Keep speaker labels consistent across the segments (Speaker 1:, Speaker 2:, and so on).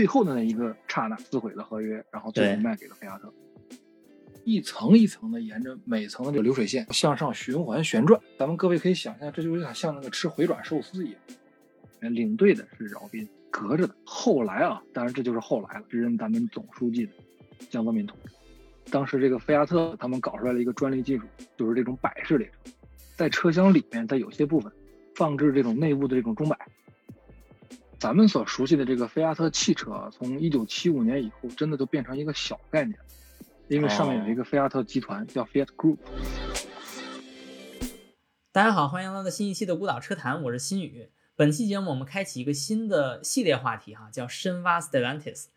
Speaker 1: 最后的那一个刹那撕毁了合约，然后最
Speaker 2: 对
Speaker 1: 后卖给了菲亚特。一层一层的沿着每层的这个流水线向上循环旋转，咱们各位可以想象，这就有点像那个吃回转寿司一样。领队的是饶斌，隔着的后来啊，当然这就是后来了，时任咱们总书记的江泽民同志。当时这个菲亚特他们搞出来了一个专利技术，就是这种摆式列车，在车厢里面，在有些部分放置这种内部的这种钟摆。咱们所熟悉的这个菲亚特汽车啊，从一九七五年以后，真的都变成一个小概念了，因为上面有一个菲亚特集团叫 Fiat Group。
Speaker 2: 大家好，欢迎来到新一期的孤岛车谈，我是新宇。本期节目我们开启一个新的系列话题哈，叫深挖 Stellantis。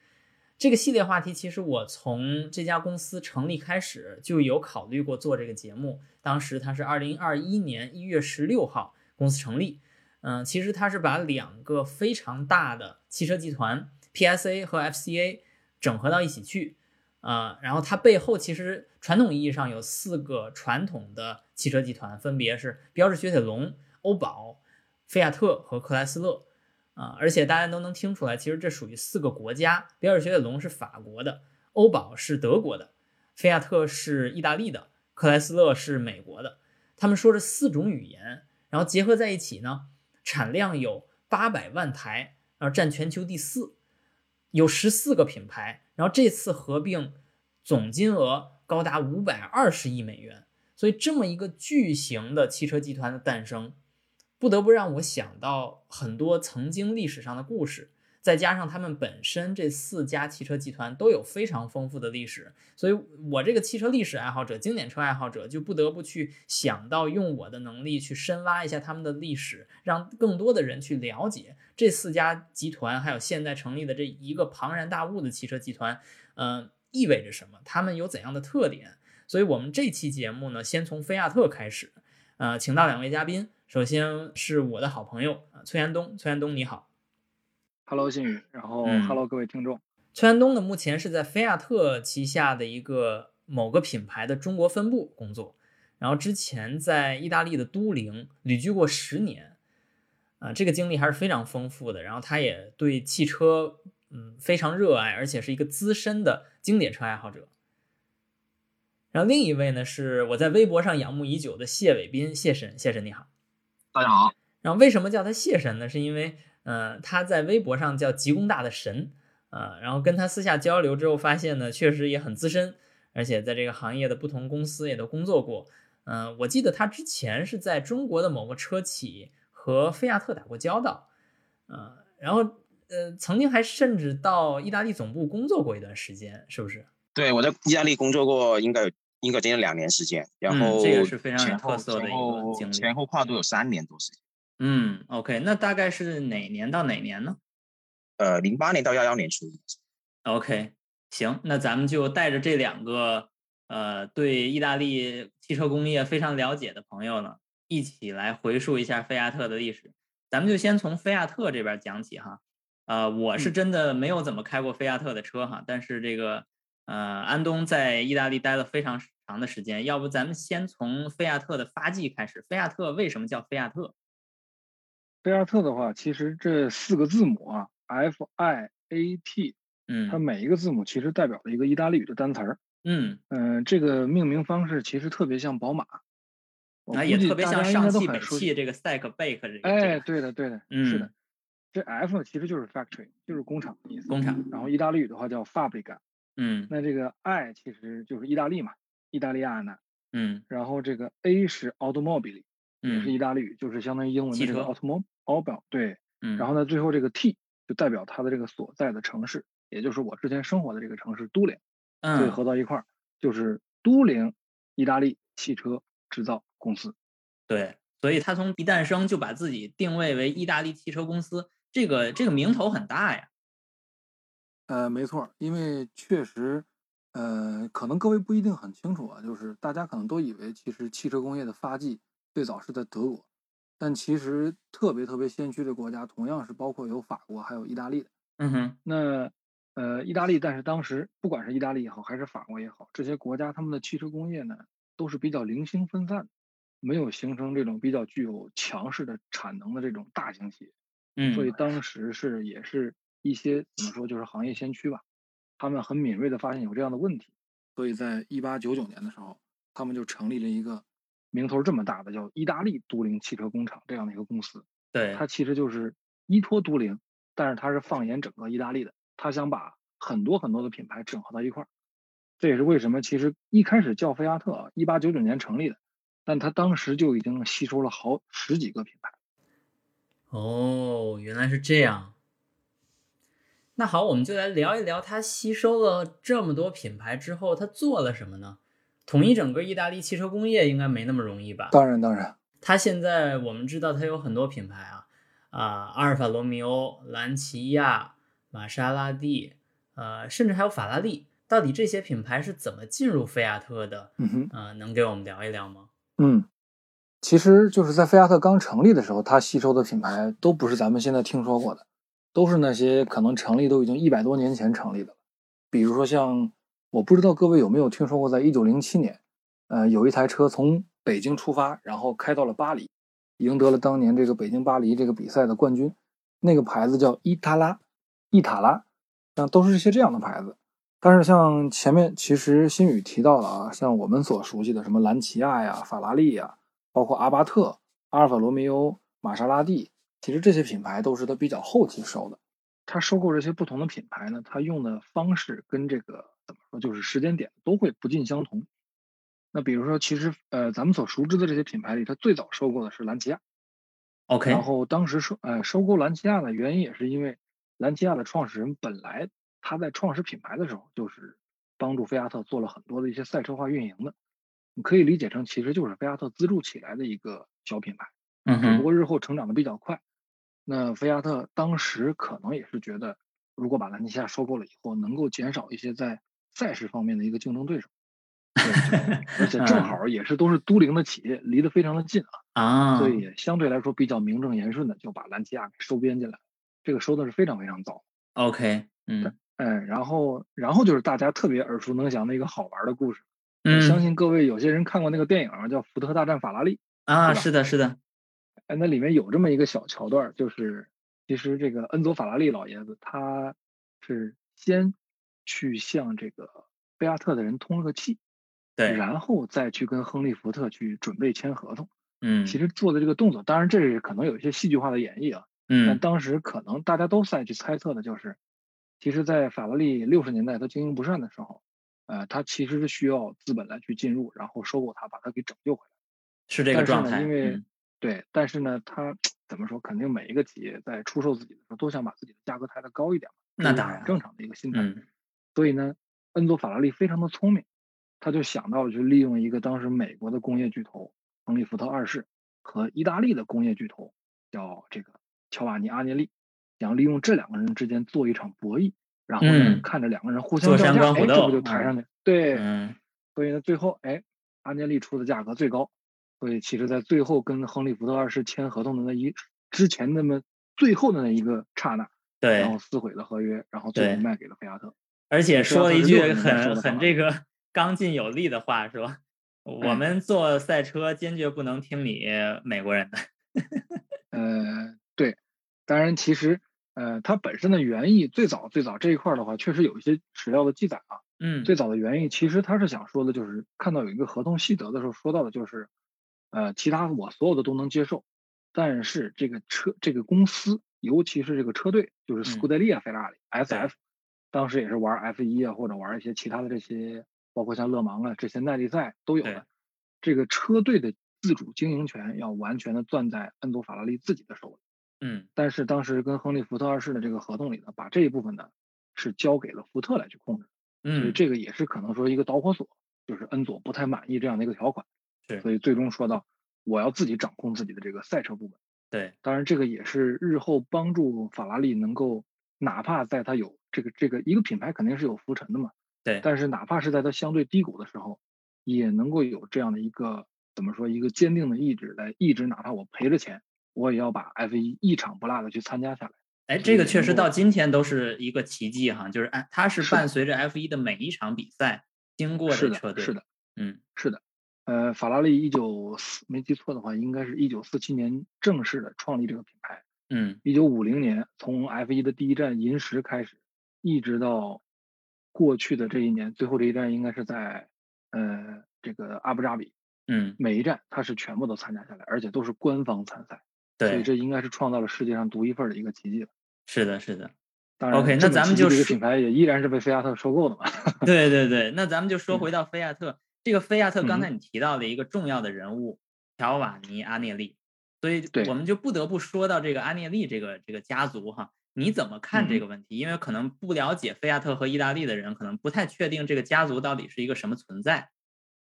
Speaker 2: 这个系列话题其实我从这家公司成立开始就有考虑过做这个节目，当时它是二零二一年一月十六号公司成立。嗯，其实它是把两个非常大的汽车集团 PSA 和 FCA 整合到一起去，啊、然后它背后其实传统意义上有四个传统的汽车集团，分别是标致雪铁龙、欧宝、菲亚特和克莱斯勒，啊、而且大家都能听出来，其实这属于四个国家，标致雪铁龙是法国的，欧宝是德国的，菲亚特是意大利的，克莱斯勒是美国的，他们说着四种语言，然后结合在一起呢。产量有八百万台，然后占全球第四，有十四个品牌，然后这次合并总金额高达五百二十亿美元，所以这么一个巨型的汽车集团的诞生，不得不让我想到很多曾经历史上的故事。再加上他们本身这四家汽车集团都有非常丰富的历史，所以我这个汽车历史爱好者、经典车爱好者就不得不去想到用我的能力去深挖一下他们的历史，让更多的人去了解这四家集团，还有现在成立的这一个庞然大物的汽车集团，嗯、意味着什么？他们有怎样的特点？所以我们这期节目呢，先从菲亚特开始，呃，请到两位嘉宾，首先是我的好朋友啊，崔延东，崔延东你好。
Speaker 1: Hello，新宇，然后
Speaker 2: 嗯
Speaker 1: Hello 各位听众。
Speaker 2: 崔安东呢，目前是在菲亚特旗下的一个某个品牌的中国分部工作，然后之前在意大利的都灵旅居过十年，啊、这个经历还是非常丰富的。然后他也对汽车嗯非常热爱，而且是一个资深的经典车爱好者。然后另一位呢，是我在微博上仰慕已久的谢伟斌，谢神，谢神你好。
Speaker 3: 大家好，
Speaker 2: 然后为什么叫他谢神呢？是因为呃他在微博上叫吉工大的神，呃，然后跟他私下交流之后发现呢，确实也很资深，而且在这个行业的不同公司也都工作过。嗯、我记得他之前是在中国的某个车企和菲亚特打过交道，呃，然后呃曾经还甚至到意大利总部工作过一段时间，是不是？
Speaker 3: 对我在意大利工作过，应该有应该将近两年时间，然
Speaker 2: 嗯
Speaker 3: 后
Speaker 2: 这个是非常有特色的一个经历
Speaker 3: 前后跨度有三年多时间，
Speaker 2: 嗯，OK，那大概是哪年到哪年呢？
Speaker 3: 呃，零八年到幺幺年初
Speaker 2: ，OK，行，那咱们就带着这两个呃对意大利汽车工业非常了解的朋友呢，一起来回溯一下菲亚特的历史。咱们就先从菲亚特这边讲起哈。呃，我是
Speaker 1: 嗯
Speaker 2: 真的没有怎么开过菲亚特的车哈，但是这个呃安东在意大利待了非常长的时间，要不咱们先从菲亚特的发迹开始。菲亚特为什么叫菲亚特？
Speaker 1: 菲亚特的话，其实这四个字母啊，F I A T，它
Speaker 2: 嗯
Speaker 1: 每一个字母其实代表了一个意大利语的单词儿。
Speaker 2: 嗯，
Speaker 1: 嗯、这个命名方式其实特别像宝马，那
Speaker 2: 啊也特别像上汽北汽这个 Stack Bake 这个。这
Speaker 1: 哎，对的，对的，是的
Speaker 2: 嗯。
Speaker 1: 这 F 其实就是 factory，就是工厂的意思。
Speaker 2: 工厂
Speaker 1: 然后意大利语的话叫 fabrica，
Speaker 2: 嗯
Speaker 1: 那这个 I 其实就是意大利嘛，意大利亚呢。
Speaker 2: 嗯
Speaker 1: 然后这个 A 是 automobile，也是
Speaker 2: 嗯
Speaker 1: 意大利语，就是相当于英文这个
Speaker 2: 车
Speaker 1: automobile。对，
Speaker 2: 嗯，
Speaker 1: 然后呢，最后这个 T 就代表它的这个所在的城市，也就是我之前生活的这个城市都灵，所以
Speaker 2: 嗯
Speaker 1: 合到一块儿就是都灵意大利汽车制造公司。
Speaker 2: 对，所以他从一诞生就把自己定位为意大利汽车公司，这个这个名头很大呀。
Speaker 1: 呃，没错，因为确实，呃，可能各位不一定很清楚啊，就是大家可能都以为其实汽车工业的发迹最早是在德国，但其实特别特别先驱的国家同样是包括有法国还有意大利的。
Speaker 2: 嗯哼，
Speaker 1: 那呃，意大利，但是当时不管是意大利也好，还是法国也好，这些国家他们的汽车工业呢，都是比较零星分散的，没有形成这种比较具有强势的产能的这种大型企业。
Speaker 2: 嗯，
Speaker 1: 所以当时是也是一些怎么说就是行业先驱吧，他们很敏锐的发现有这样的问题，所以在一八九九年的时候，他们就成立了一个名头这么大的叫意大利都灵汽车工厂这样的一个公司。
Speaker 2: 对，
Speaker 1: 它其实就是依托都灵，但是它是放眼整个意大利的，它想把很多很多的品牌整合到一块儿。这也是为什么其实一开始叫菲亚特，一八九九年成立的，但它当时就已经吸收了好十几个品牌。
Speaker 2: 哦，原来是这样。那好，我们就来聊一聊它吸收了这么多品牌之后，它做了什么呢？统一整个意大利汽车工业应该没那么容易吧？
Speaker 1: 当然，当然。
Speaker 2: 它现在我们知道它有很多品牌啊，啊，阿尔法罗密欧、兰奇亚、玛莎拉蒂，呃，甚至还有法拉利。到底这些品牌是怎么进入菲亚特的？
Speaker 1: 嗯哼，
Speaker 2: 呃，能给我们聊一聊吗？
Speaker 1: 嗯，其实就是在菲亚特刚成立的时候，它吸收的品牌都不是咱们现在听说过的，都是那些可能成立都已经一百多年前成立的。比如说像，我不知道各位有没有听说过，在一九零七年，呃，有一台车从北京出发，然后开到了巴黎，赢得了当年这个北京巴黎这个比赛的冠军。那个牌子叫伊塔拉，伊塔拉，像都是一些这样的牌子。但是像前面其实新宇提到了啊，像我们所熟悉的什么兰奇亚呀、法拉利呀，包括阿巴特、阿尔法罗密欧、玛莎拉蒂，其实这些品牌都是他比较后期收的。他收购这些不同的品牌呢，他用的方式跟这个怎么说，就是时间点都会不尽相同。那比如说，其实呃，咱们所熟知的这些品牌里，它最早收购的是兰奇亚。
Speaker 2: OK。
Speaker 1: 然后当时收呃收购兰奇亚的原因也是因为兰奇亚的创始人本来他在创始品牌的时候就是帮助菲亚特做了很多的一些赛车化运营的，你可以理解成其实就是菲亚特资助起来的一个小品牌。
Speaker 2: 嗯
Speaker 1: 只不过日后成长的比较快。那菲亚特当时可能也是觉得，如果把兰奇亚收购了以后，能够减少一些在赛事方面的一个竞争对手。而且正好也是都是都灵的企业，离得非常的近
Speaker 2: 啊，
Speaker 1: 啊，所。以也相对来说比较名正言顺的就把兰奇亚给收编进来，这个收的是非常非常早。
Speaker 2: OK，嗯，
Speaker 1: 哎，然后然后就是大家特别耳熟能详的一个好玩的故事，
Speaker 2: 嗯，
Speaker 1: 相信各位有些人看过那个电影叫《福特大战法拉利》
Speaker 2: 啊，是的，是的，
Speaker 1: 哎，那里面有这么一个小桥段，就是其实这个恩佐法拉利老爷子他是先去向这个贝亚特的人通了个气。
Speaker 2: 对，
Speaker 1: 然后再去跟亨利福特去准备签合同。
Speaker 2: 嗯，
Speaker 1: 其实做的这个动作，当然这是可能有一些戏剧化的演绎啊。
Speaker 2: 嗯，
Speaker 1: 但当时可能大家都在去猜测的就是，其实，在法拉利六十年代它经营不善的时候，呃，它其实是需要资本来去进入，然后收购它，把它给拯救回来。
Speaker 2: 是这个状态。
Speaker 1: 因为、
Speaker 2: 嗯、
Speaker 1: 对，但是呢，它怎么说？肯定每一个企业在出售自己的时候，都想把自己的价格抬得高一点
Speaker 2: 嘛。那当然，
Speaker 1: 正常的一个心态。
Speaker 2: 嗯。
Speaker 1: 所以呢，恩佐法拉利非常的聪明。他就想到了，就利用一个当时美国的工业巨头亨利·福特二世和意大利的工业巨头叫这个乔瓦尼·阿涅利，想利用这两个人之间做一场博弈，然后呢，看着两个人互相较价，哎，这不就抬上去？对，
Speaker 2: 嗯，
Speaker 1: 所以呢，最后哎，阿涅利出的价格最高，所以其实在最后跟亨利·福特二世签合同的那一之前那么最后的那一个刹那，
Speaker 2: 对，
Speaker 1: 然后撕毁了合约，然后最后卖给了菲亚特，
Speaker 2: 而且说了一句很很这个。刚劲有力的话是吧？我们做赛车坚决不能听你美国人的。
Speaker 1: 呃，对，当然其实呃，它本身的原意最早最早这一块的话，确实有一些史料的记载啊。
Speaker 2: 嗯。
Speaker 1: 最早的原意其实他是想说的就是看到有一个合同细则的时候说到的就是，呃，其他我所有的都能接受，但是这个车这个公司，尤其是这个车队，就是斯库德利亚费拉里 SF，当时也是玩 F 一啊或者玩一些其他的这些。包括像勒芒啊这些耐力赛都有的，这个车队的自主经营权要完全的攥在恩佐法拉利自己的手里。
Speaker 2: 嗯，
Speaker 1: 但是当时跟亨利福特二世的这个合同里呢，把这一部分呢是交给了福特来去控制。
Speaker 2: 嗯，
Speaker 1: 所以这个也是可能说一个导火索，就是恩佐不太满意这样的一个条款。
Speaker 2: 对，
Speaker 1: 所以最终说到我要自己掌控自己的这个赛车部门。
Speaker 2: 对，
Speaker 1: 当然这个也是日后帮助法拉利能够，哪怕在他有这个这个一个品牌肯定是有浮沉的嘛。
Speaker 2: 对，
Speaker 1: 但是哪怕是在它相对低谷的时候，也能够有这样的一个怎么说一个坚定的意志来一直，哪怕我赔了钱，我也要把 F 一一场不落的去参加下来。
Speaker 2: 哎，这个确实到今天都是一个奇迹哈，就是哎，它是伴随着 F 一的每一场比赛经过的车队。
Speaker 1: 是的，
Speaker 2: 嗯，
Speaker 1: 是的。呃，法拉利一九四没记错的话，应该是一九四七年正式的创立这个品牌。
Speaker 2: 嗯
Speaker 1: 一九五零年从 F 一的第一站银石开始，一直到过去的这一年，最后这一站应该是在呃这个阿布扎比，
Speaker 2: 嗯，
Speaker 1: 每一站他是全部都参加下来，而且都是官方参赛，所以，这应该是创造了世界上独一份儿的一个奇迹了。
Speaker 2: 是的，是的。
Speaker 1: 当然
Speaker 2: OK，那咱们就说
Speaker 1: 奇迹的一个品牌也依然是被菲亚特收购的嘛。
Speaker 2: 对对对，那咱们就说
Speaker 1: 嗯。
Speaker 2: 回到菲亚特，这个菲亚特刚
Speaker 1: 嗯
Speaker 2: 才你提到的一个重要的人物乔瓦尼阿涅利，所以
Speaker 1: 对。
Speaker 2: 我们就不得不说到这个阿涅利这个这个家族哈，你怎么看这
Speaker 1: 嗯
Speaker 2: 个问题？因为可能不了解菲亚特和意大利的人，可能不太确定这个家族到底是一个什么存在。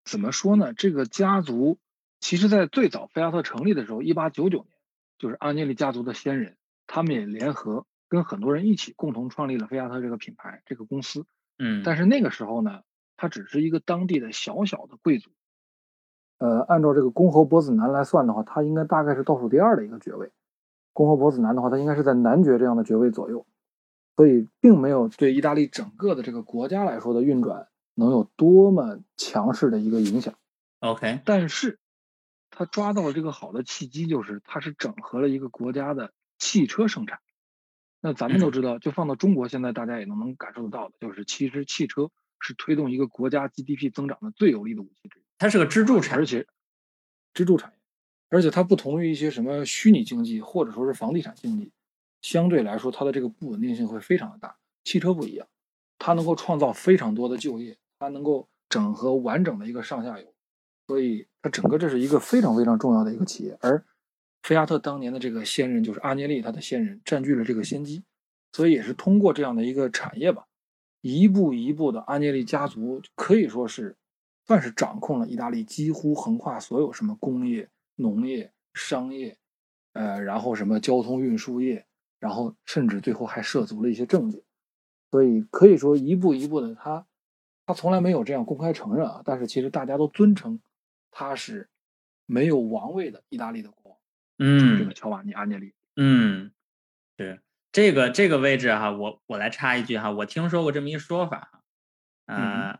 Speaker 1: 怎么说呢？这个家族其实，在最早菲亚特成立的时候，一八九九年，就是阿涅利家族的先人，他们也联合跟很多人一起共同创立了菲亚特这个品牌这个公司。
Speaker 2: 嗯，
Speaker 1: 但是那个时候呢，他只是一个当地的小小的贵族。呃，按照这个公侯伯子男来算的话，他应该大概是倒数第二的一个爵位。公和伯子男的话，他应该是在男爵这样的爵位左右，所以并没有对意大利整个的这个国家来说的运转能有多么强势的一个影响。
Speaker 2: OK，
Speaker 1: 但是，他抓到了这个好的契机，就是他是整合了一个国家的汽车生产。那咱们都
Speaker 2: 嗯
Speaker 1: 知道，就放到中国，现在大家也能能感受得到的，就是其实汽车是推动一个国家 GDP 增长的最有力的武器之一，
Speaker 2: 它是个支柱产业。
Speaker 1: 而且支柱产业，而且它不同于一些什么虚拟经济或者说是房地产经济，相对来说它的这个不稳定性会非常的大。汽车不一样，它能够创造非常多的就业，它能够整合完整的一个上下游，所以它整个这是一个非常非常重要的一个企业。而菲亚特当年的这个先人就是阿涅利，他的先人占据了这个先机，所以也是通过这样的一个产业吧，一步一步的阿涅利家族可以说是算是掌控了意大利几乎横跨所有什么工业、农业、商业，呃，然后什么交通运输业，然后甚至最后还涉足了一些政治，所以可以说一步一步的他，他从来没有这样公开承认啊，但是其实大家都尊称他是没有王位的意大利的国王，嗯这
Speaker 2: 嗯。
Speaker 1: 个乔瓦尼阿涅利。
Speaker 2: 嗯，是这个这个位置哈，我我来插一句哈，我听说过这么一说法哈，
Speaker 1: 嗯
Speaker 2: 呃，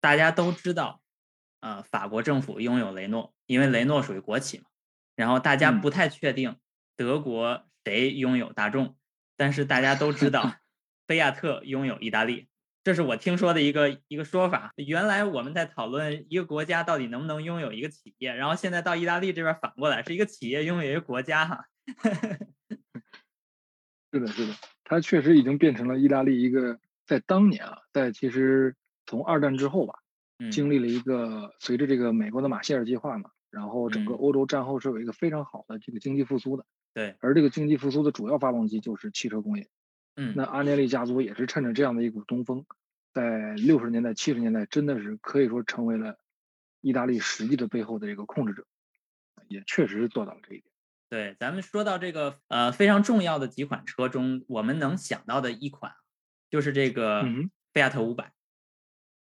Speaker 2: 大家都知道，呃，法国政府拥有雷诺，因为雷诺属于国企嘛，然后大家
Speaker 1: 嗯
Speaker 2: 不太确定德国谁拥有大众，但是大家都知道 菲亚特拥有意大利，这是我听说的一个一个说法。原来我们在讨论一个国家到底能不能拥有一个企业，然后现在到意大利这边反过来是一个企业拥有一个国家哈。
Speaker 1: 是的，是的，它确实已经变成了意大利一个在当年啊，在其实从二战之后吧，
Speaker 2: 嗯，
Speaker 1: 经历了一个随着这个美国的马歇尔计划嘛，然后整个
Speaker 2: 嗯
Speaker 1: 欧洲战后是有一个非常好的这个经济复苏的，
Speaker 2: 对，
Speaker 1: 而这个经济复苏的主要发动机就是汽车工业。
Speaker 2: 嗯，
Speaker 1: 那阿涅利家族也是趁着这样的一股东风，在六十年代、七十年代，真的是可以说成为了意大利实际的背后的这个控制者，也确实是做到了这一点。
Speaker 2: 对，咱们说到这个呃非常重要的几款车中，我们能想到的一款就是这个
Speaker 1: 嗯
Speaker 2: 菲亚特五百。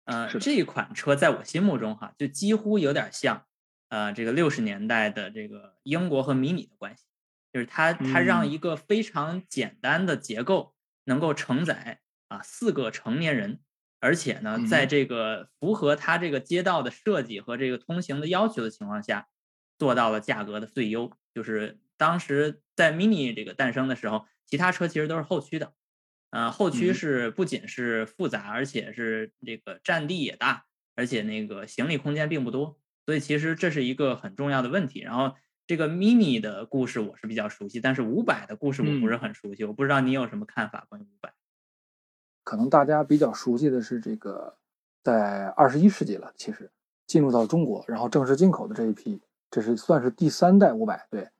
Speaker 2: 呃，这款车在我心目中哈，就几乎有点像呃这个六十年代的这个英国和迷你的关系，就是它它让
Speaker 1: 嗯。
Speaker 2: 一个非常简单的结构能够承载啊四个成年人，而且呢，在这个符合它这个街道的设计和这个通行的要求的情况下，做到了价格的最优。就是当时在 Mini 这个诞生的时候，其他车其实都是后驱的，呃，后驱
Speaker 1: 嗯
Speaker 2: 是不仅是复杂，而且是这个占地也大，而且那个行李空间并不多，所以其实这是一个很重要的问题。然后这个 Mini 的故事我是比较熟悉，但是五百的故事我不是
Speaker 1: 嗯
Speaker 2: 很熟悉，我不知道你有什么看法关于五百。
Speaker 1: 可能大家比较熟悉的是这个，在二十一世纪了，其实进入到中国，然后正式进口的这一批，这是算是第三代五百，对。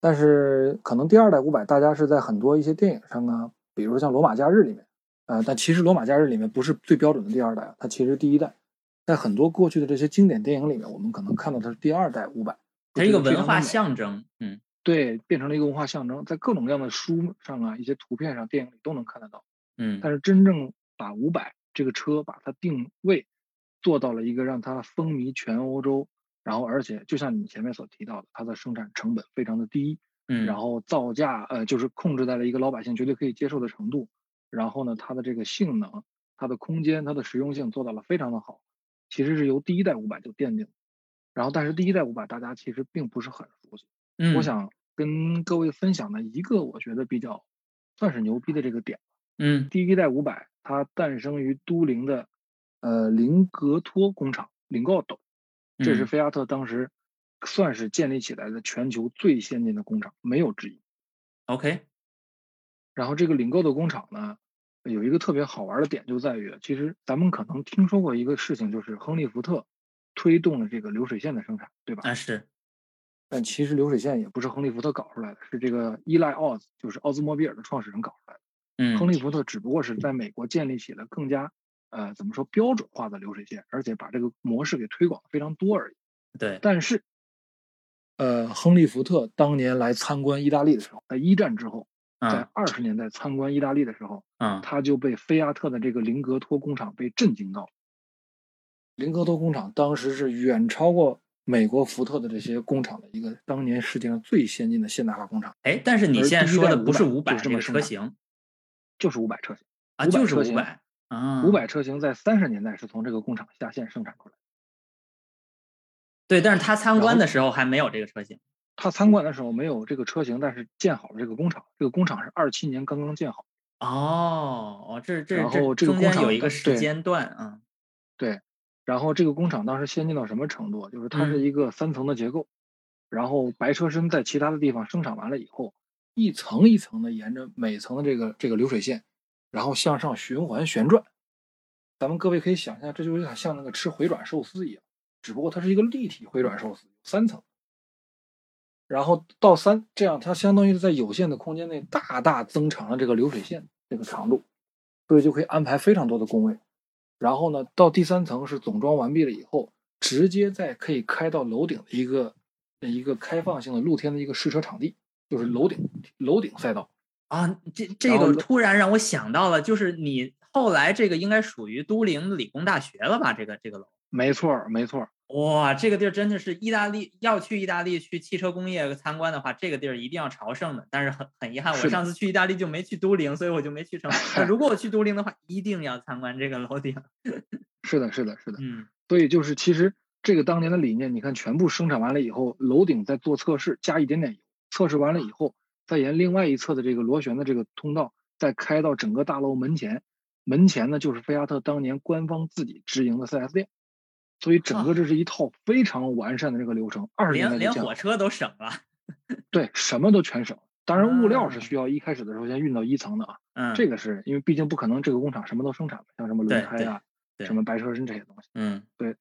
Speaker 1: 但是可能第二代五百，大家是在很多一些电影上啊，比如说像《罗马假日》里面，呃，但其实《罗马假日》里面不是最标准的第二代啊，它其实第一代。在很多过去的这些经典电影里面，我们可能看到它是第二代五百，
Speaker 2: 它一个文化象征，嗯
Speaker 1: 对，变成了一个文化象征，在各种各样的书上啊，一些图片上、电影里都能看得到。
Speaker 2: 嗯
Speaker 1: 但是真正把五百这个车把它定位做到了一个让它风靡全欧洲，然后而且就像你前面所提到的，它的生产成本非常的低，
Speaker 2: 嗯，
Speaker 1: 然后造价呃就是控制在了一个老百姓绝对可以接受的程度，然后呢它的这个性能、它的空间、它的实用性做到了非常的好，其实是由第一代五百就奠定的。然后但是第一代五百大家其实并不是很熟悉。
Speaker 2: 嗯
Speaker 1: 我想跟各位分享的一个我觉得比较算是牛逼的这个点。
Speaker 2: 嗯
Speaker 1: 第一代五百它诞生于都灵的呃林格托工厂林高斗，这是
Speaker 2: 嗯
Speaker 1: 菲亚特当时算是建立起来的全球最先进的工厂，没有之一。
Speaker 2: ，OK，
Speaker 1: 然后这个领购的工厂呢，有一个特别好玩的点就在于，其实咱们可能听说过一个事情，就是亨利福特推动了这个流水线的生产，对吧？
Speaker 2: 啊是，
Speaker 1: 但其实流水线也不是亨利福特搞出来的，是这个依赖奥斯，就是奥兹莫比尔的创始人搞出来的。
Speaker 2: 嗯
Speaker 1: 亨利福特只不过是在美国建立起了更加呃怎么说标准化的流水线，而且把这个模式给推广的非常多而已。
Speaker 2: 对，
Speaker 1: 但是，呃，亨利福特当年来参观意大利的时候，在一战之后，在
Speaker 2: 嗯
Speaker 1: 二十年代参观意大利的时候，
Speaker 2: 嗯
Speaker 1: 他就被菲亚特的这个林格托工厂被震惊到了。林格托工厂当时是远超过美国福特的这些工厂的一个当年世界上最先进的现代化工厂，
Speaker 2: 哎，但是你现在说
Speaker 1: 第一代500
Speaker 2: 的不是五百
Speaker 1: 就是
Speaker 2: 这
Speaker 1: 么
Speaker 2: 车型
Speaker 1: 就是五百车型。
Speaker 2: 啊，就是五百啊，
Speaker 1: 五百车型在三十年代是从这个工厂下线生产出来的。
Speaker 2: 对，但是他参观的时候还没有这个车型。
Speaker 1: 他参观的时候没有这个车型，但是建好了这个工厂。这个工厂是二七年刚刚建好。
Speaker 2: 哦，哦，这这
Speaker 1: 然后这个
Speaker 2: 中间
Speaker 1: 工厂
Speaker 2: 有一个时间段啊，
Speaker 1: 对，然后这个工厂当时先进到什么程度？就是它是
Speaker 2: 嗯
Speaker 1: 一个三层的结构，然后白车身在其他的地方生产完了以后，一层一层的沿着每层的这个这个流水线，然后向上循环旋转。咱们各位可以想象，这就有点像那个吃回转寿司一样，只不过它是一个立体回转寿司，三层。然后到三，这样它相当于是在有限的空间内大大增长了这个流水线这个长度，所以就可以安排非常多的工位。然后呢，到第三层是总装完毕了以后，直接在可以开到楼顶的一个一个开放性的露天的一个试车场地，就是楼顶楼顶赛道。
Speaker 2: 啊，这这个突然让我想到了，就是你后来这个应该属于都灵理工大学了吧？这个这个楼，
Speaker 1: 没错儿，没错儿，
Speaker 2: 哇，这个地儿真的是意大利，要去意大利去汽车工业参观的话，这个地儿一定要朝圣的。但是很很遗憾，我上次去意大利就没去都灵，所以我就没去成。如果我去都灵的话，一定要参观这个楼顶。
Speaker 1: 是的，是的，是的。
Speaker 2: 嗯
Speaker 1: 所以就是其实这个当年的理念，你看全部生产完了以后，楼顶再做测试，加一点点油，测试完了以后，再沿另外一侧的这个螺旋的这个通道，再开到整个大楼门前。门前呢就是菲亚特当年官方自己直营的 4S 店，所以整个这是一套非常完善的这个流程。二十年代
Speaker 2: 连火车都省了。
Speaker 1: 对，什么都全省。当然，物料是
Speaker 2: 啊
Speaker 1: 需要一开始的时候先运到一层的啊，
Speaker 2: 嗯，
Speaker 1: 这个是因为毕竟不可能这个工厂什么都生产，像什么轮胎啊、什么白车身这些东西。
Speaker 2: 嗯对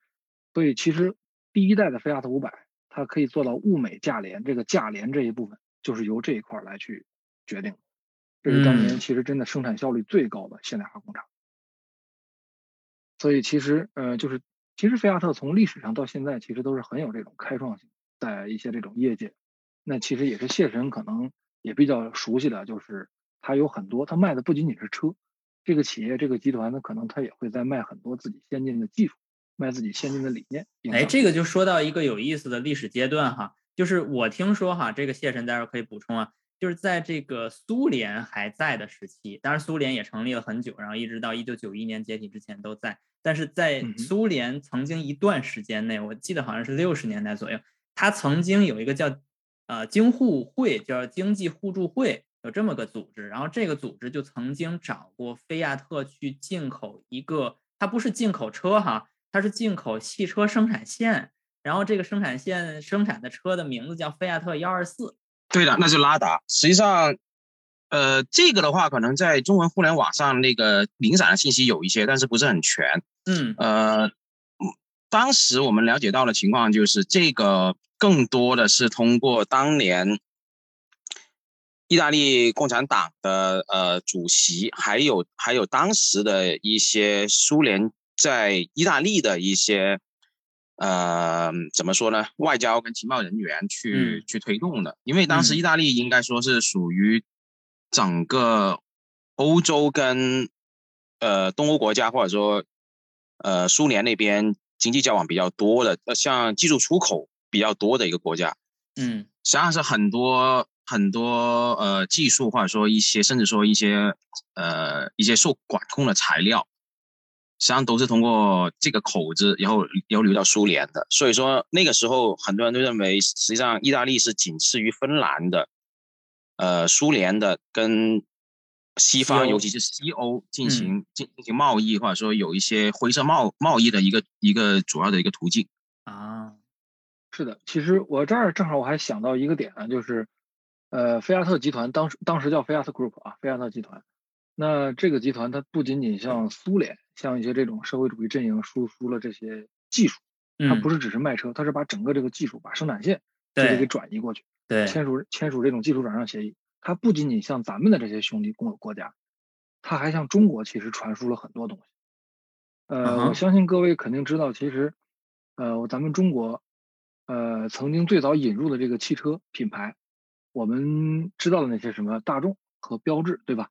Speaker 1: 所以其实第一代的菲亚特五百，它可以做到物美价廉，这个价廉这一部分就是由这一块来去决定的。这是当年
Speaker 2: 嗯
Speaker 1: 其实真的生产效率最高的现代化工厂。所以其实呃，就是其实菲亚特从历史上到现在，其实都是很有这种开创性，在一些这种业界。那其实也是谢神可能也比较熟悉的，就是他有很多，他卖的不仅仅是车，这个企业这个集团呢，可能他也会在卖很多自己先进的技术。卖自己先进的理念。
Speaker 2: 哎，这个就说到一个有意思的历史阶段哈，就是我听说哈，这个谢神待会儿可以补充啊，就是在这个苏联还在的时期，当然苏联也成立了很久，然后一直到一九九一年解体之前都在，但是在苏联曾经一段时间内，我记得好像是六十年代左右，它曾经有一个叫呃京互会，叫经济互助会。有这么个组织，然后这个组织就曾经找过菲亚特去进口一个，它不是进口车哈，它是进口汽车生产线，然后这个生产线生产的车的名字叫菲亚特幺二四。
Speaker 3: 对的，那就拉达。实际上，呃，这个的话，可能在中文互联网上那个零散的信息有一些，但是不是很全。
Speaker 2: 嗯
Speaker 3: 呃，当时我们了解到的情况就是，这个更多的是通过当年意大利共产党的呃主席，还有还有当时的一些苏联在意大利的一些呃怎么说呢，外交跟情报人员去、
Speaker 2: 嗯
Speaker 3: 去推动的。因为当时
Speaker 2: 嗯
Speaker 3: 意大利应该说是属于整个欧洲跟呃东欧国家或者说呃苏联那边经济交往比较多的，呃像技术出口比较多的一个国家。
Speaker 2: 嗯
Speaker 3: 实际上是很多很多呃技术或者说一些甚至说一些呃一些受管控的材料，实际上都是通过这个口子，然后然后流到苏联的。所以说那个时候很多人都认为，实际上意大利是仅次于芬兰的呃苏联的跟西方，尤其是西欧进行进进行贸易，或者说有一些灰色贸贸易的一个一个主要的一个途径。
Speaker 2: 啊，
Speaker 1: 是的，其实我这儿正好我还想到一个点啊，就是，呃，菲亚特集团当时当时叫菲亚特 Group 啊，菲亚特集团。那这个集团它不仅仅向苏联，向一些这种社会主义阵营输出了这些技术，它
Speaker 2: 嗯，
Speaker 1: 不是只是卖车，它是把整个这个技术，把生产线直接给转移过去，
Speaker 2: 对，
Speaker 1: 签署签署这种技术转让协议。它不仅仅向咱们的这些兄弟共有国家，它还向中国其实传输了很多东西。呃，我相信各位肯定知道，其实，呃，咱们中国，呃，曾经最早引入的这个汽车品牌，我们知道的那些什么大众和标志，对吧？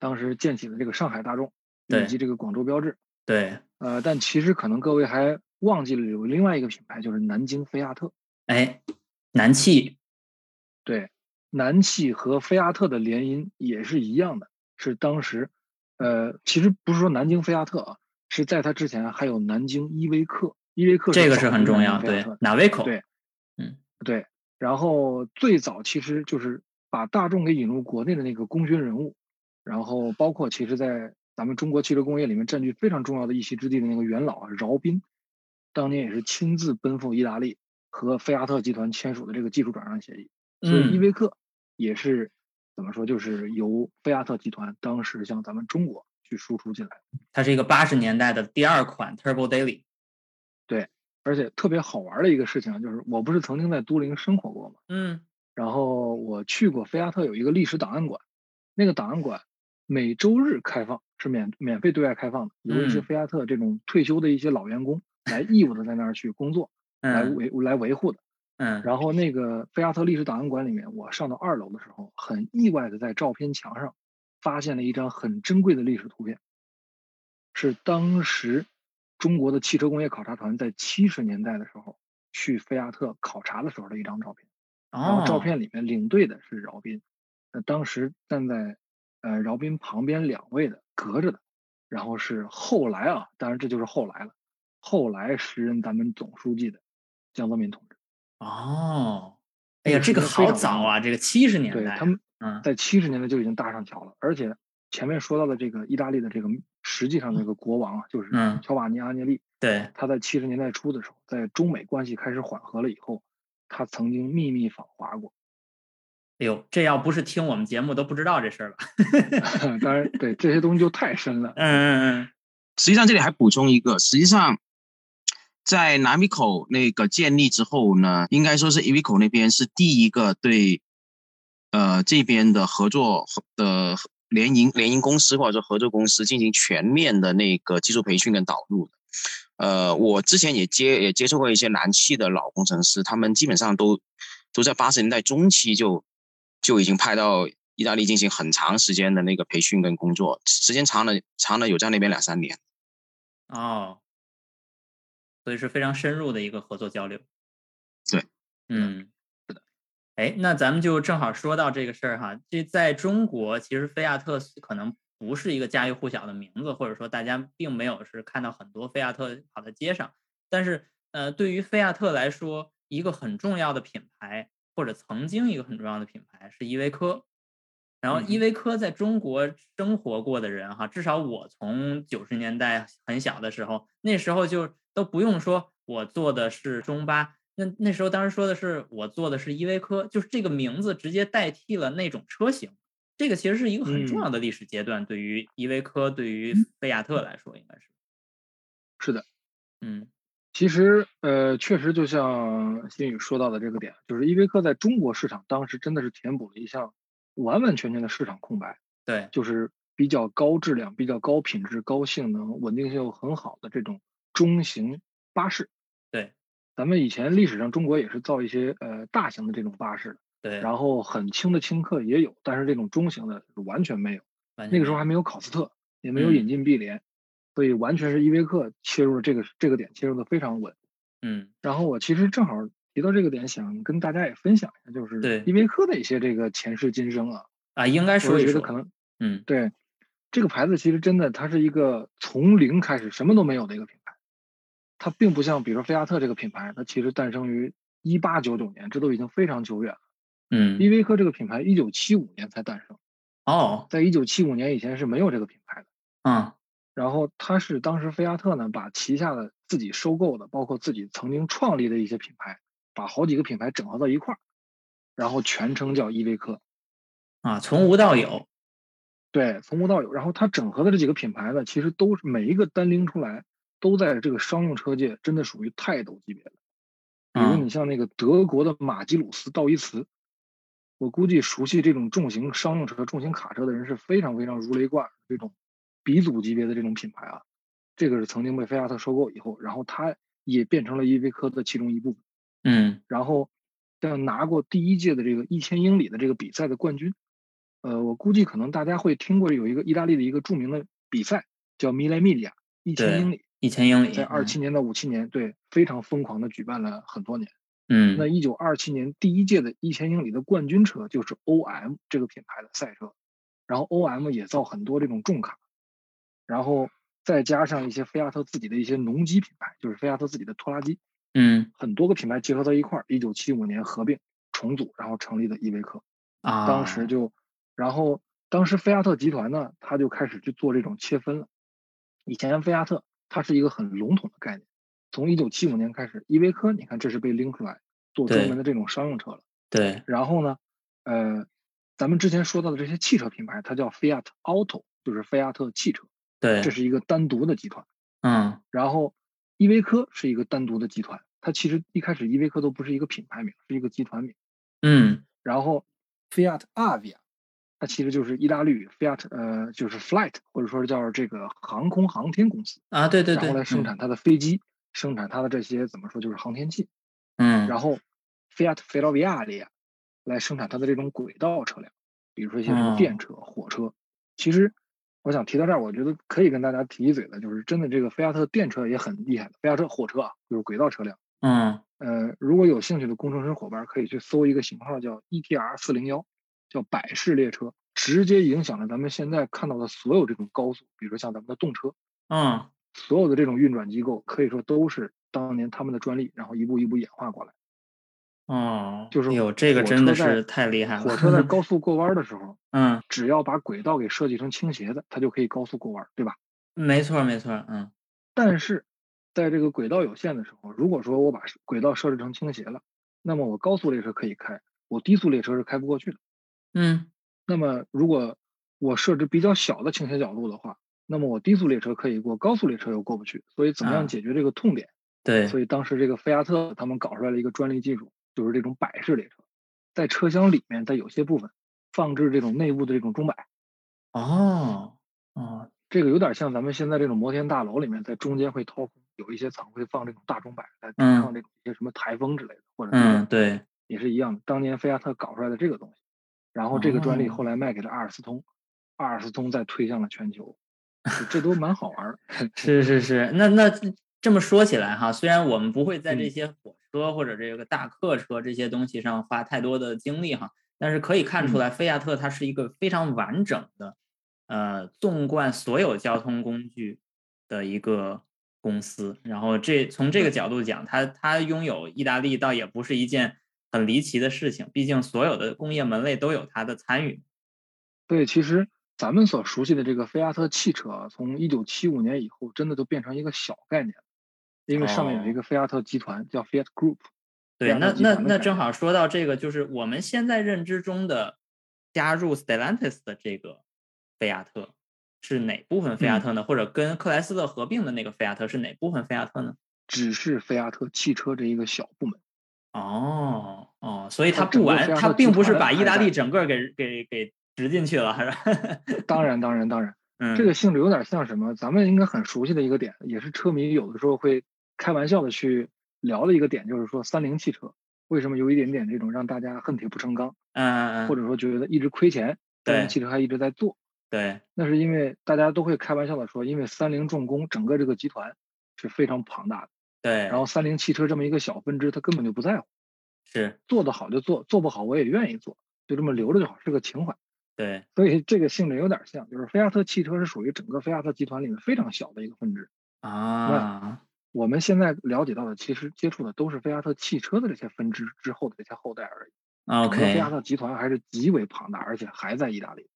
Speaker 1: 当时建起了这个上海大众，以及这个广州标致。
Speaker 2: 对，
Speaker 1: 呃，但其实可能各位还忘记了有另外一个品牌，就是南京菲亚特。
Speaker 2: 哎，南汽，
Speaker 1: 对，南汽和菲亚特的联姻也是一样的，是当时，呃，其实不是说南京菲亚特啊，是在它之前还有南京依维柯，依维柯
Speaker 2: 这个是很重要，对哪维口？
Speaker 1: 对，
Speaker 2: 嗯，
Speaker 1: 对，然后最早其实就是把大众给引入国内的那个功勋人物，然后包括其实在咱们中国汽车工业里面占据非常重要的一席之地的那个元老啊饶斌，当年也是亲自奔赴意大利和菲亚特集团签署的这个技术转让协议，所以依
Speaker 2: 嗯，
Speaker 1: 维柯也是怎么说，就是由菲亚特集团当时向咱们中国去输出进来的。
Speaker 2: 它是一个八十年代的第二款 Turbo Daily。
Speaker 1: 对而且特别好玩的一个事情啊，就是我不是曾经在都灵生活过吗？
Speaker 2: 嗯
Speaker 1: 然后我去过菲亚特有一个历史档案馆，那个档案馆每周日开放，是免免费对外开放的，有一些
Speaker 2: 嗯
Speaker 1: 菲亚特这种退休的一些老员工来义务的在那儿去工作，来
Speaker 2: 嗯
Speaker 1: 维来维护的。
Speaker 2: 嗯，
Speaker 1: 然后那个菲亚特历史档案馆里面，我上到二楼的时候，很意外的在照片墙上发现了一张很珍贵的历史图片，是当时中国的汽车工业考察团在七十年代的时候去菲亚特考察的时候的一张照片。然后照
Speaker 2: 哦，
Speaker 1: 片里面领队的是饶斌，那当时站在呃饶斌旁边两位的隔着的，然后是后来啊，当然这就是后来了，后来时任咱们总书记的江泽民同志。
Speaker 2: 哦，哎呀，
Speaker 1: 这个
Speaker 2: 好早啊，这个七十年代，
Speaker 1: 对他们
Speaker 2: 嗯
Speaker 1: 在七十年代就已经搭上桥了，而且前面说到的这个意大利的这个实际上这个国王啊，就是
Speaker 2: 嗯
Speaker 1: 乔瓦尼阿涅利，
Speaker 2: 对，
Speaker 1: 他在七十年代初的时候，在中美关系开始缓和了以后，他曾经秘密访华过。
Speaker 2: 哎呦，这要不是听我们节目都不知道这事儿了。
Speaker 1: 当然，对这些东西就太深了。
Speaker 2: 嗯嗯嗯
Speaker 3: 实际上这里还补充一个，实际上在南米口那个建立之后呢，应该说是 e v i c o 那边是第一个对呃这边的合作的联营联营公司或者说合作公司进行全面的那个技术培训跟导入的。呃，我之前也接也接触过一些南汽的老工程师，他们基本上都都在八十年代中期就就已经派到意大利进行很长时间的那个培训跟工作，时间长了长了有在那边两三年。
Speaker 2: 哦，所以是非常深入的一个合作交流。
Speaker 3: 对，
Speaker 2: 嗯，
Speaker 1: 是的。
Speaker 2: 哎，那咱们就正好说到这个事儿哈，这在中国其实菲亚特可能不是一个家喻户晓的名字，或者说大家并没有是看到很多菲亚特跑在街上，但是呃，对于菲亚特来说，一个很重要的品牌或者曾经一个很重要的品牌是依维柯。然后
Speaker 1: 嗯
Speaker 2: 依维柯在中国生活过的人哈，至少我从九十年代很小的时候，那时候就都不用说我坐的是中巴，那那时候当时说的是我坐的是依维柯，就是这个名字直接代替了那种车型。这个其实是一个很重
Speaker 1: 嗯。
Speaker 2: 要的历史阶段，对于依维柯，对于菲亚特来说，应该是，
Speaker 1: 是的，
Speaker 2: 嗯。
Speaker 1: 其实呃，确实就像新宇说到的这个点，就是依维柯在中国市场当时真的是填补了一项完完全全的市场空白，
Speaker 2: 对，
Speaker 1: 就是比较高质量、比较高品质、高性能、稳定性又很好的这种中型巴士。
Speaker 2: 对，
Speaker 1: 咱们以前历史上中国也是造一些呃大型的这种巴士，
Speaker 2: 对，
Speaker 1: 然后很轻的轻客也有，但是这种中型的是完全没有。那个时候还没有考斯特，也没有
Speaker 2: 嗯
Speaker 1: 引进碧联，所以完全是依维柯切入了这个这个点，切入的非常稳。
Speaker 2: 嗯
Speaker 1: 然后我其实正好提到这个点，想跟大家也分享一下，就是依维柯的一些这个前世今生啊。
Speaker 2: 啊，应该
Speaker 1: 是觉得可能
Speaker 2: 嗯
Speaker 1: 对这个牌子，其实真的它是一个从零开始什么都没有的一个品牌，它并不像比如说菲亚特这个品牌，它其实诞生于一八九九年，这都已经非常久远了。
Speaker 2: 嗯，
Speaker 1: 依维柯这个品牌一九七五年才诞生，
Speaker 2: 哦，
Speaker 1: 在一九七五年以前是没有这个品牌的。
Speaker 2: 嗯
Speaker 1: 然后它是当时菲亚特呢把旗下的自己收购的，包括自己曾经创立的一些品牌，把好几个品牌整合到一块儿，然后全称叫依维柯。
Speaker 2: 啊，从无到有，
Speaker 1: 对，从无到有。然后它整合的这几个品牌呢，其实都是每一个单拎出来，都在这个商用车界真的属于泰斗级别的。比如
Speaker 2: 嗯
Speaker 1: 你像那个德国的马吉鲁斯道伊茨，我估计熟悉这种重型商用车、重型卡车的人是非常非常如雷贯耳这种鼻祖级别的这种品牌啊。这个是曾经被菲亚特收购以后，然后它也变成了依维柯的其中一部分。
Speaker 2: 嗯
Speaker 1: 然后像拿过第一届的这个一千英里的这个比赛的冠军，呃，我估计可能大家会听过有一个意大利的一个著名的比赛叫米莱米利亚一
Speaker 2: 对
Speaker 1: 千英里，
Speaker 2: 一千英里，
Speaker 1: 在二七年到五七年，对，非常疯狂的举办了很多年。
Speaker 2: 嗯，
Speaker 1: 那一九二七年第一届的一千英里的冠军车就是 OM 这个品牌的赛车，然后 OM 也造很多这种重卡，然后再加上一些菲亚特自己的一些农机品牌，就是菲亚特自己的拖拉机，
Speaker 2: 嗯
Speaker 1: 很多个品牌结合到一块儿，一九七五年合并重组，然后成立的依维柯。
Speaker 2: 啊，
Speaker 1: 当时就，然后当时菲亚特集团呢，他就开始去做这种切分了。以前菲亚特它是一个很笼统的概念，从一九七五年开始，依维柯你看这是被拎出来做专门的这种商用车了。
Speaker 2: 对，
Speaker 1: 然后呢，呃，咱们之前说到的这些汽车品牌，它叫 Fiat Auto，就是菲亚特汽车，
Speaker 2: 对，
Speaker 1: 这是一个单独的集团。
Speaker 2: 嗯
Speaker 1: 然后依维柯是一个单独的集团，它其实一开始依维柯都不是一个品牌名，是一个集团名。
Speaker 2: 嗯
Speaker 1: 然后 Fiat Avia，它其实就是意大利语 Fiat，呃，就是 Flight，或者说叫这个航空航天公司，
Speaker 2: 啊，对对对，
Speaker 1: 然后来生
Speaker 2: 嗯
Speaker 1: 产它的飞机，生产它的这些怎么说就是航天器。
Speaker 2: 嗯，
Speaker 1: 然后 Fiat Ferroviaria 来生产它的这种轨道车辆，比如说一些什么
Speaker 2: 哦
Speaker 1: 电车、火车。其实我想提到这儿，我觉得可以跟大家提一嘴的，就是真的这个菲亚特电车也很厉害的，菲亚特火车啊，就是轨道车辆。
Speaker 2: 嗯
Speaker 1: 呃，如果有兴趣的工程师伙伴，可以去搜一个型号叫 ETR 四零幺，叫百式列车，直接影响了咱们现在看到的所有这种高速，比如说像咱们的动车，
Speaker 2: 嗯
Speaker 1: 所有的这种运转机构，可以说都是当年他们的专利，然后一步一步演化过来。
Speaker 2: 哦，
Speaker 1: 就是
Speaker 2: 有，这个真的是太厉害了。
Speaker 1: 火车在高 速过弯的时候，
Speaker 2: 嗯，
Speaker 1: 只要把轨道给设计成倾斜的，它就可以高速过弯，对吧？
Speaker 2: 没错没错，嗯
Speaker 1: 但是在这个轨道有限的时候，如果说我把轨道设置成倾斜了，那么我高速列车可以开，我低速列车是开不过去的。
Speaker 2: 嗯
Speaker 1: 那么如果我设置比较小的倾斜角度的话，那么我低速列车可以过，高速列车又过不去。所以怎么
Speaker 2: 啊
Speaker 1: 样解决这个痛点？
Speaker 2: 对，
Speaker 1: 所以当时这个菲亚特他们搞出来了一个专利技术，就是这种摆式列车，在车厢里面，在有些部分放置这种内部的这种钟摆。
Speaker 2: 哦哦，
Speaker 1: 这个有点像咱们现在这种摩天大楼里面，在中间会掏空，有一些层会放这种大钟摆来抵
Speaker 2: 嗯
Speaker 1: 抗这种一些什么台风之类的，或者
Speaker 2: 嗯，
Speaker 1: 是
Speaker 2: 对，
Speaker 1: 也是一样的。当年菲亚特搞出来的这个东西，然后这个专利
Speaker 2: 哦
Speaker 1: 后来卖给了阿尔斯通，阿尔斯通再推向了全球，这都蛮好玩儿。
Speaker 2: 是是是，那那这么说起来哈，虽然我们不会在这
Speaker 1: 嗯
Speaker 2: 些火车或者这个大客车这些东西上花太多的精力哈，但是可以看出
Speaker 1: 嗯
Speaker 2: 来，菲亚特它是一个非常完整的，呃，纵贯所有交通工具的一个公司。然后这从这个角度讲，它它拥有意大利倒也不是一件很离奇的事情，毕竟所有的工业门类都有它的参与。
Speaker 1: 对，其实咱们所熟悉的这个菲亚特汽车啊，从一九七五年以后，真的都变成一个小概念了，因为上面有一
Speaker 2: 哦
Speaker 1: 个菲亚特集团叫 Fiat Group。
Speaker 2: 对，那那那正好说到这个，就是我们现在认知中的加入 Stellantis 的这个菲亚特是哪部分菲亚
Speaker 1: 嗯
Speaker 2: 特呢？或者跟克莱斯勒合并的那个菲亚特是哪部分菲亚特呢？
Speaker 1: 只是菲亚特汽车这一个小部门。
Speaker 2: 哦哦，所以
Speaker 1: 它
Speaker 2: 它不完，
Speaker 1: 整个菲亚
Speaker 2: 它并不是把意大利整个给给给植进去了，还是？
Speaker 1: 当然，当然，当然，
Speaker 2: 嗯，
Speaker 1: 这个性质有点像什么？咱们应该很熟悉的一个点，也是车迷有的时候会开玩笑的去聊的一个点，就是说三菱汽车为什么有一点点这种让大家恨铁不成钢，
Speaker 2: 嗯，
Speaker 1: 或者说觉得一直亏钱，三菱汽车还一直在做。
Speaker 2: 对
Speaker 1: 那是因为大家都会开玩笑的说，因为三菱重工整个这个集团是非常庞大的，
Speaker 2: 对，
Speaker 1: 然后三菱汽车这么一个小分支，他根本就不在乎，
Speaker 2: 是，
Speaker 1: 做得好就做，做不好我也愿意做，就这么留着就好，是个情怀。
Speaker 2: 对，
Speaker 1: 所以这个性质有点像，就是菲亚特汽车是属于整个菲亚特集团里面非常小的一个分支。
Speaker 2: 啊，
Speaker 1: 我们现在了解到的，其实接触的都是菲亚特汽车的这些分支之后的这些后代而已。OK，菲亚特集团还是极为庞大，而且还在意大利。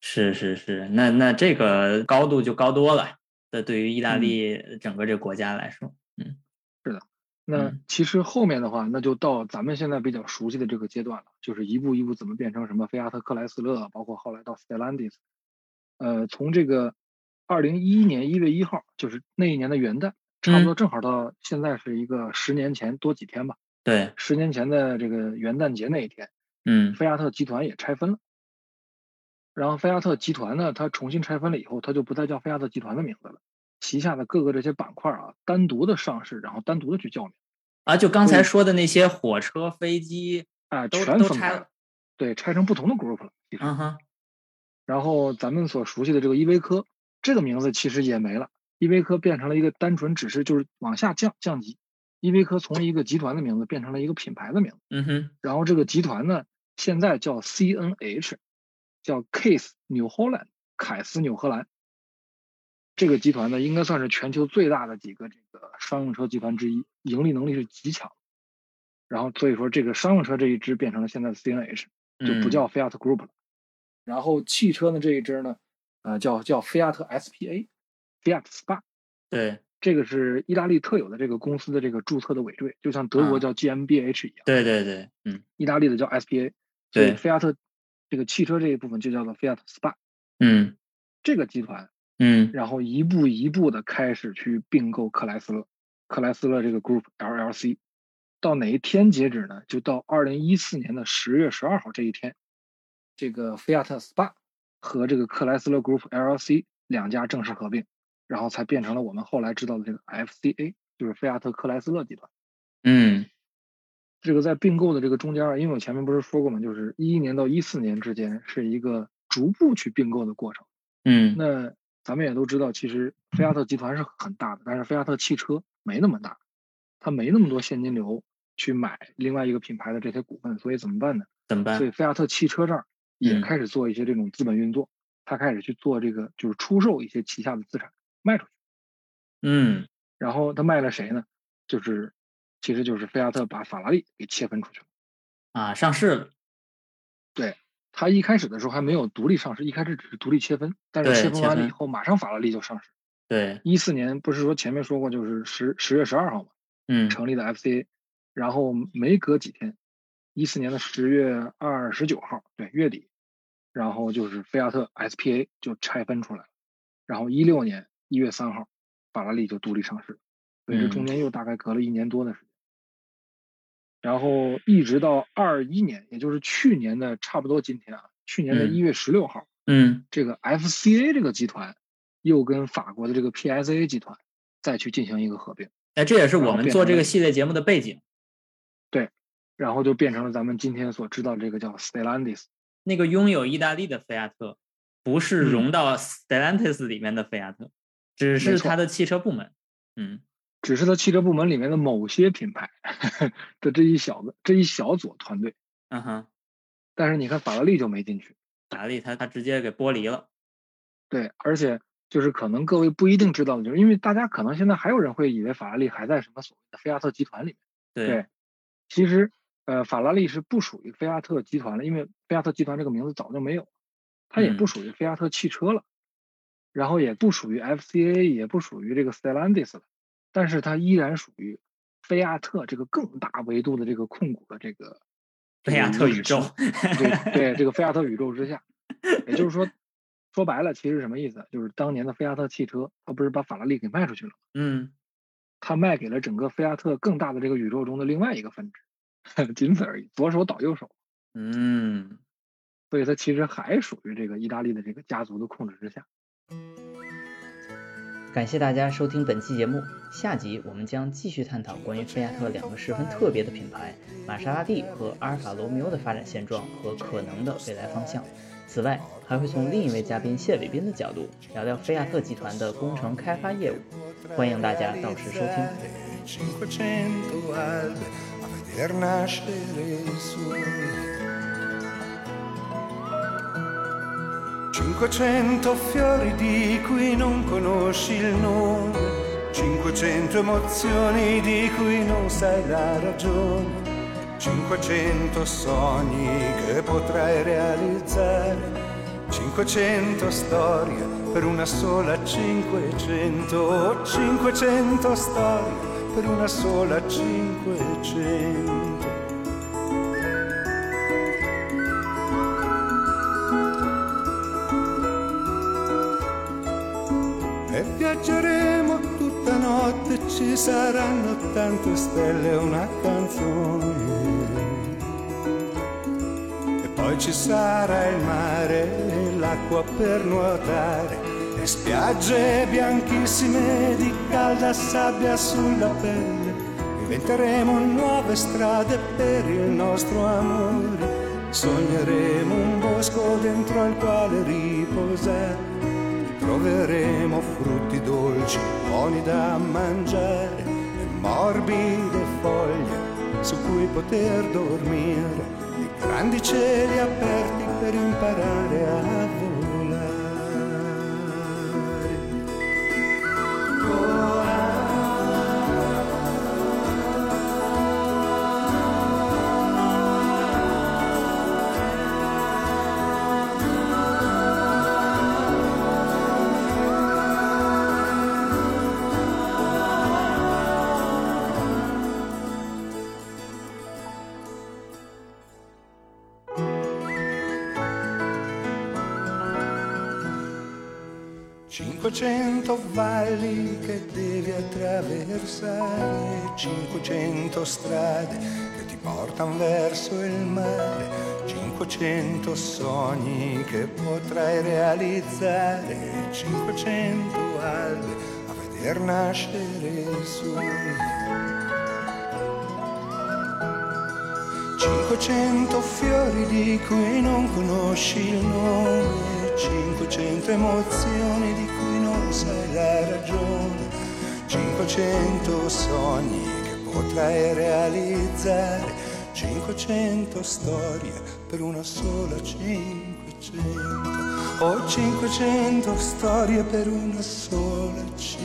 Speaker 2: 是是是，那那这个高度就高多了。这对于意大
Speaker 1: 嗯
Speaker 2: 利整个这个国家来说，嗯是的
Speaker 1: 那
Speaker 2: 嗯
Speaker 1: 其实后面的话，那就到咱们现在比较熟悉的这个阶段了，就是一步一步怎么变成什么菲亚特克莱斯勒，包括后来到 Stellantis。呃，从这个二零一一年一月一号，就是那一年的元旦，差不多正好到现在是一个十年前多几天吧。
Speaker 2: 对，
Speaker 1: 十年前的这个元旦节那一天，
Speaker 2: 嗯
Speaker 1: 菲亚特集团也拆分了。然后菲亚特集团呢，它重新拆分了以后，它就不再叫菲亚特集团的名字了，旗下的各个这些板块啊，单独的上市，然后单独的去叫名。
Speaker 2: 啊，就刚才说的那些火车、飞机，
Speaker 1: 啊，
Speaker 2: 都
Speaker 1: 全
Speaker 2: 都拆了，
Speaker 1: 对，拆成不同的 group 了。
Speaker 2: 嗯哼，
Speaker 1: 然后咱们所熟悉的这个依维柯这个名字其实也没了，依维柯变成了一个单纯只是就是往下降降级，依维柯从一个集团的名字变成了一个品牌的名字。
Speaker 2: 嗯哼，
Speaker 1: 然后这个集团呢，现在叫 CNH，叫 Case New Holland，凯斯纽荷兰。这个集团呢，应该算是全球最大的几个这个商用车集团之一，盈利能力是极强。然后所以说，这个商用车这一支变成了现在的 CNH，就不
Speaker 2: 嗯。
Speaker 1: 叫菲亚特 Group 了。然后汽车呢这一支呢，呃，叫叫菲亚特 SPA，Fiat Spa，
Speaker 2: 对。
Speaker 1: 这个是意大利特有的这个公司的这个注册的尾缀，就像德国
Speaker 2: 啊
Speaker 1: 叫 GmbH 一样。
Speaker 2: 对对对，嗯。
Speaker 1: 意大利的叫 SPA，所以
Speaker 2: 对。
Speaker 1: 菲亚特这个汽车这一部分就叫做菲亚特 SPA
Speaker 2: 嗯。
Speaker 1: 这个集团，
Speaker 2: 嗯
Speaker 1: 然后一步一步的开始去并购克莱斯勒，克莱斯勒这个 Group LLC，到哪一天截止呢？就到二零一四年的十月十二号这一天，这个菲亚特 SPA 和这个克莱斯勒 Group LLC 两家正式合并，然后才变成了我们后来知道的这个 FCA，就是菲亚特克莱斯勒集团。
Speaker 2: 嗯
Speaker 1: 这个在并购的这个中间啊，因为我前面不是说过嘛，就是一一年到一四年之间是一个逐步去并购的过程。
Speaker 2: 嗯
Speaker 1: 那咱们也都知道，其实菲亚特集团是很大的，但是菲亚特汽车没那么大，它没那么多现金流去买另外一个品牌的这些股份，所以怎么办呢？
Speaker 2: 怎么办？
Speaker 1: 所以菲亚特汽车这儿也
Speaker 2: 嗯
Speaker 1: 开始做一些这种资本运作，它开始去做这个就是出售一些旗下的资产卖出去，
Speaker 2: 嗯
Speaker 1: 然后他卖了谁呢？就是其实就是菲亚特把法拉利给切分出去了。
Speaker 2: 啊，上市了，
Speaker 1: 它一开始的时候还没有独立上市，一开始只是独立切分，但是切分完了以后，马上法拉利就上市。
Speaker 2: 对，
Speaker 1: 一四年不是说前面说过，就是十十月十二号嘛，
Speaker 2: 嗯
Speaker 1: 成立的 FCA，然后没隔几天，一四年的十月二十九号，对月底，然后就是菲亚特 SPA 就拆分出来了，然后一六年一月三号，法拉利就独立上市，所以这中
Speaker 2: 嗯
Speaker 1: 间又大概隔了一年多的时间。然后一直到二一年，也就是去年的差不多今天啊，去年的
Speaker 2: 嗯
Speaker 1: 一月十六号，
Speaker 2: 嗯
Speaker 1: 这个 FCA 这个集团又跟法国的这个 PSA 集团再去进行一个合并，
Speaker 2: 哎，这也是我们做这个系列节目的背景。
Speaker 1: 对然后就变成了咱们今天所知道这个叫 Stellantis。
Speaker 2: 那个拥有意大利的菲亚特，不是
Speaker 1: 嗯
Speaker 2: 融到 Stellantis 里面的菲亚特，只是
Speaker 1: 错
Speaker 2: 它的汽车部门。嗯
Speaker 1: 只是他汽车部门里面的某些品牌的这一小子这一小组团队，
Speaker 2: 嗯哼，
Speaker 1: 但是你看法拉利就没进去。
Speaker 2: 法拉利它它直接给剥离了。
Speaker 1: 对，而且就是可能各位不一定知道的，就是因为大家可能现在还有人会以为法拉利还在什么所谓的菲亚特集团里面。
Speaker 2: 对
Speaker 1: 对，其实呃，法拉利是不属于菲亚特集团了，因为菲亚特集团这个名字早就没有，它也不
Speaker 2: 嗯
Speaker 1: 属于菲亚特汽车了，然后也不属于 FCA，也不属于这个 Stellantis 了，但是它依然属于菲亚特这个更大维度的这个控股的这个
Speaker 2: 菲亚特宇宙。
Speaker 1: 对对，这个菲亚特宇宙之下，也就是说，说白了，其实什么意思？就是当年的菲亚特汽车，它不是把法拉利给卖出去了吗，
Speaker 2: 嗯
Speaker 1: 它卖给了整个菲亚特更大的这个宇宙中的另外一个分支，仅此而已，左手倒右手。
Speaker 2: 嗯，
Speaker 1: 所以它其实还属于这个意大利的这个家族的控制之下。
Speaker 2: 感谢大家收听本期节目，下集我们将继续探讨关于菲亚特两个十分特别的品牌玛莎拉蒂和阿尔法罗密欧的发展现状和可能的未来方向。此外，还会从另一位嘉宾谢伟斌的角度聊聊菲亚特集团的工程开发业务，欢迎大家到时收听。
Speaker 4: 500 albe a veder nascere il sole. 500 fiori di cui non conosci il nome, 500 emozioni di cui non sai la ragione, 500 sogni che potrai realizzare. 500 storie per una sola 500. 500 storie per una sola 500. Ci saranno tante stelle una canzone. E poi ci sarà il mare e l'acqua per nuotare. E spiagge bianchissime di calda sabbia sulla pelle. Inventeremo nuove strade per il nostro amore. Sogneremo un bosco dentro al quale riposare troveremo frutti dolci, buoni da mangiare e morbide foglie su cui poter dormire. E grandi cieli aperti per imparare a 500 valli che devi attraversare, 500 strade che ti portano verso il mare, 500 sogni che potrai realizzare, 500 albe a veder nascere il sole. 500 fiori di cui non conosci il nome, 500 emozioni la ragione, 500 sogni che potrai realizzare, 500 storie per una sola 500, oh 500 storie per una sola 500.